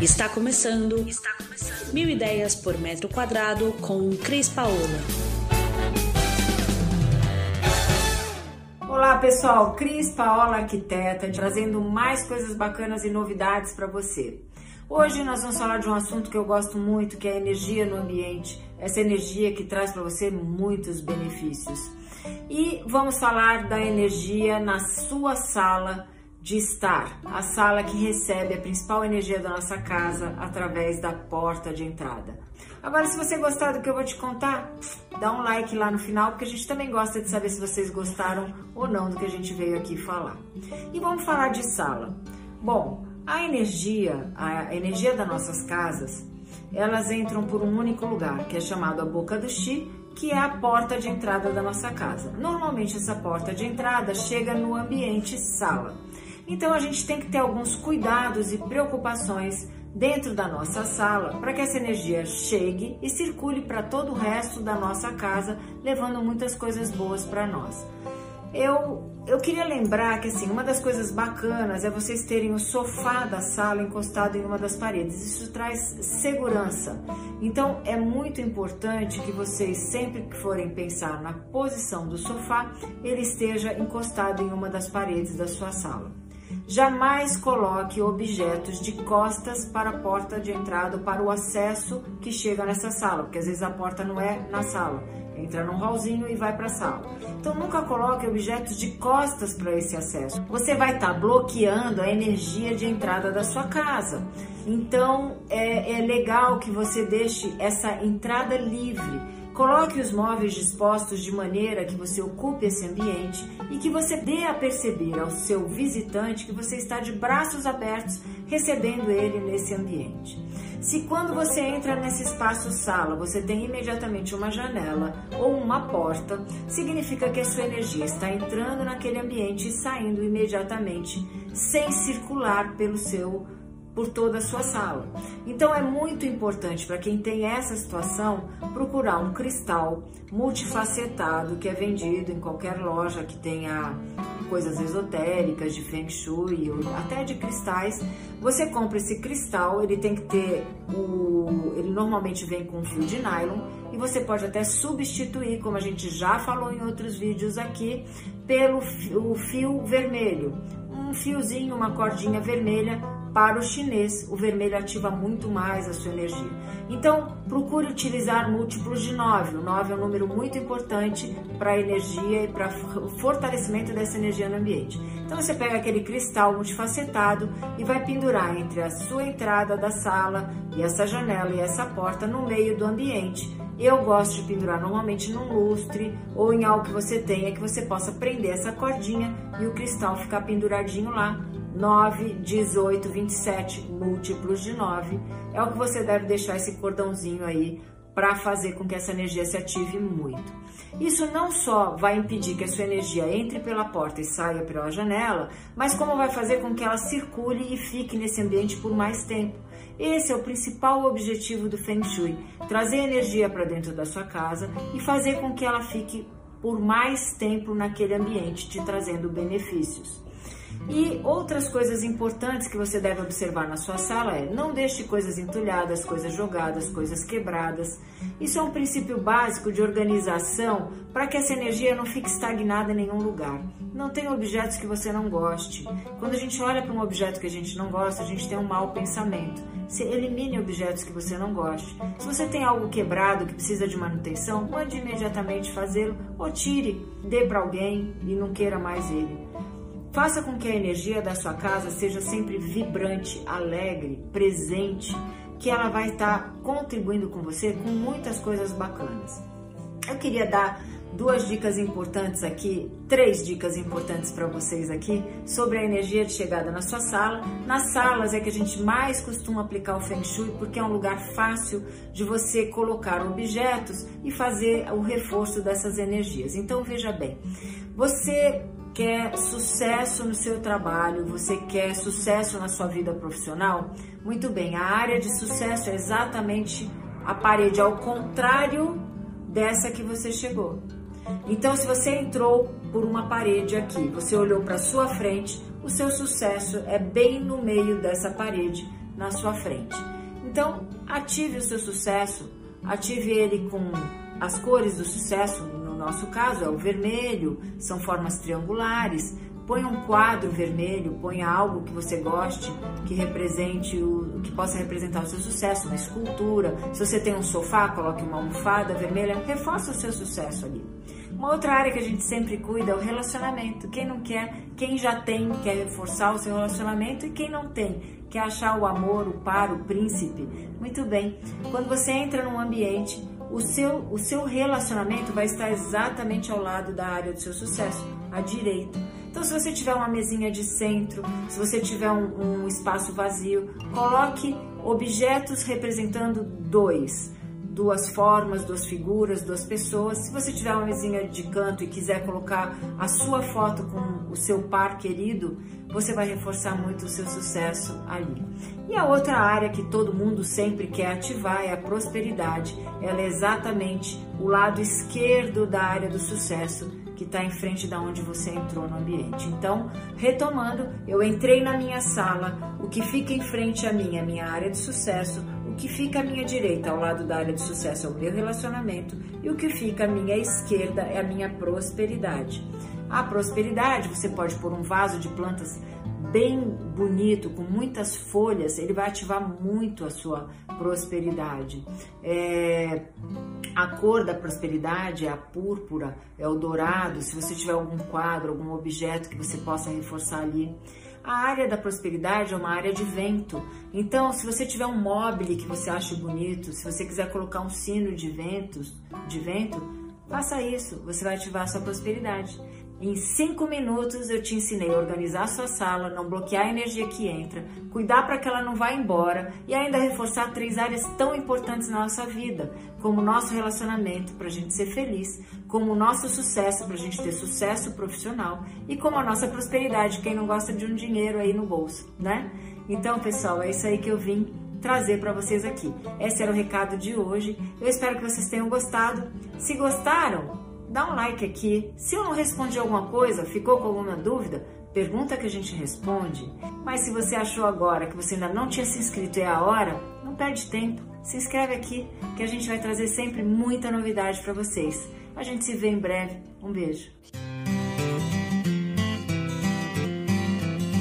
Está começando. Está começando. Mil ideias por metro quadrado com Cris Paola. Olá pessoal, Cris Paola Arquiteta, trazendo mais coisas bacanas e novidades para você. Hoje nós vamos falar de um assunto que eu gosto muito, que é a energia no ambiente. Essa energia que traz para você muitos benefícios. E vamos falar da energia na sua sala de estar, a sala que recebe a principal energia da nossa casa através da porta de entrada. Agora, se você gostar do que eu vou te contar, dá um like lá no final, porque a gente também gosta de saber se vocês gostaram ou não do que a gente veio aqui falar. E vamos falar de sala. Bom, a energia, a energia das nossas casas, elas entram por um único lugar, que é chamado a boca do chi, que é a porta de entrada da nossa casa. Normalmente essa porta de entrada chega no ambiente sala. Então a gente tem que ter alguns cuidados e preocupações dentro da nossa sala para que essa energia chegue e circule para todo o resto da nossa casa, levando muitas coisas boas para nós. Eu, eu queria lembrar que assim, uma das coisas bacanas é vocês terem o sofá da sala encostado em uma das paredes. Isso traz segurança. Então é muito importante que vocês, sempre que forem pensar na posição do sofá, ele esteja encostado em uma das paredes da sua sala. Jamais coloque objetos de costas para a porta de entrada, para o acesso que chega nessa sala, porque às vezes a porta não é na sala, entra num hallzinho e vai para a sala. Então nunca coloque objetos de costas para esse acesso. Você vai estar tá bloqueando a energia de entrada da sua casa. Então é, é legal que você deixe essa entrada livre Coloque os móveis dispostos de maneira que você ocupe esse ambiente e que você dê a perceber ao seu visitante que você está de braços abertos recebendo ele nesse ambiente. Se quando você entra nesse espaço sala, você tem imediatamente uma janela ou uma porta, significa que a sua energia está entrando naquele ambiente e saindo imediatamente, sem circular pelo seu por toda a sua sala. Então é muito importante para quem tem essa situação procurar um cristal multifacetado que é vendido em qualquer loja que tenha coisas esotéricas de feng shui ou até de cristais. Você compra esse cristal, ele tem que ter o ele normalmente vem com fio de nylon e você pode até substituir, como a gente já falou em outros vídeos aqui, pelo o fio vermelho. Um fiozinho, uma cordinha vermelha para o chinês, o vermelho ativa muito mais a sua energia. Então, procure utilizar múltiplos de 9. O 9 é um número muito importante para a energia e para o fortalecimento dessa energia no ambiente. Então, você pega aquele cristal multifacetado e vai pendurar entre a sua entrada da sala e essa janela e essa porta no meio do ambiente. Eu gosto de pendurar normalmente num lustre ou em algo que você tenha que você possa prender essa cordinha e o cristal ficar penduradinho lá 9, 18, 27 múltiplos de 9 é o que você deve deixar esse cordãozinho aí para fazer com que essa energia se ative muito. Isso não só vai impedir que a sua energia entre pela porta e saia pela janela, mas como vai fazer com que ela circule e fique nesse ambiente por mais tempo. Esse é o principal objetivo do Feng Shui: trazer energia para dentro da sua casa e fazer com que ela fique por mais tempo naquele ambiente, te trazendo benefícios. E outras coisas importantes que você deve observar na sua sala é não deixe coisas entulhadas, coisas jogadas, coisas quebradas. Isso é um princípio básico de organização para que essa energia não fique estagnada em nenhum lugar. Não tenha objetos que você não goste. Quando a gente olha para um objeto que a gente não gosta, a gente tem um mau pensamento. Se elimine objetos que você não goste. Se você tem algo quebrado que precisa de manutenção, mande imediatamente fazê-lo ou tire, dê para alguém e não queira mais ele. Faça com que a energia da sua casa seja sempre vibrante, alegre, presente, que ela vai estar contribuindo com você com muitas coisas bacanas. Eu queria dar duas dicas importantes aqui, três dicas importantes para vocês aqui sobre a energia de chegada na sua sala. Nas salas é que a gente mais costuma aplicar o Feng Shui porque é um lugar fácil de você colocar objetos e fazer o reforço dessas energias. Então veja bem, você quer sucesso no seu trabalho, você quer sucesso na sua vida profissional, muito bem, a área de sucesso é exatamente a parede ao contrário dessa que você chegou. Então, se você entrou por uma parede aqui, você olhou para sua frente, o seu sucesso é bem no meio dessa parede, na sua frente. Então, ative o seu sucesso, ative ele com as cores do sucesso, no nosso caso é o vermelho, são formas triangulares. Põe um quadro vermelho, ponha algo que você goste, que represente o que possa representar o seu sucesso, uma escultura. Se você tem um sofá, coloque uma almofada vermelha, reforça o seu sucesso ali. Uma outra área que a gente sempre cuida é o relacionamento. Quem não quer, quem já tem, quer reforçar o seu relacionamento e quem não tem, quer achar o amor, o par, o príncipe. Muito bem. Quando você entra num ambiente, o seu, o seu relacionamento vai estar exatamente ao lado da área do seu sucesso, à direita. Então, se você tiver uma mesinha de centro, se você tiver um, um espaço vazio, coloque objetos representando dois duas formas, duas figuras, duas pessoas. Se você tiver uma mesinha de canto e quiser colocar a sua foto com o seu par querido, você vai reforçar muito o seu sucesso ali. E a outra área que todo mundo sempre quer ativar é a prosperidade. Ela é exatamente o lado esquerdo da área do sucesso que está em frente da onde você entrou no ambiente. Então, retomando, eu entrei na minha sala, o que fica em frente a mim é a minha área de sucesso, que fica à minha direita, ao lado da área de sucesso, é o meu relacionamento, e o que fica à minha esquerda é a minha prosperidade. A prosperidade, você pode pôr um vaso de plantas bem bonito, com muitas folhas, ele vai ativar muito a sua prosperidade. É, a cor da prosperidade é a púrpura, é o dourado. Se você tiver algum quadro, algum objeto que você possa reforçar ali, a área da prosperidade é uma área de vento. Então, se você tiver um mobile que você acha bonito, se você quiser colocar um sino de ventos, de vento, faça isso. Você vai ativar a sua prosperidade. Em cinco minutos eu te ensinei a organizar a sua sala, não bloquear a energia que entra, cuidar para que ela não vá embora e ainda reforçar três áreas tão importantes na nossa vida, como o nosso relacionamento para a gente ser feliz, como o nosso sucesso para a gente ter sucesso profissional e como a nossa prosperidade, quem não gosta de um dinheiro aí no bolso, né? Então, pessoal, é isso aí que eu vim trazer para vocês aqui. Esse era o recado de hoje. Eu espero que vocês tenham gostado. Se gostaram, dá um like aqui. Se eu não respondi alguma coisa, ficou com alguma dúvida, pergunta que a gente responde. Mas se você achou agora que você ainda não tinha se inscrito e é a hora, não perde tempo. Se inscreve aqui que a gente vai trazer sempre muita novidade para vocês. A gente se vê em breve. Um beijo.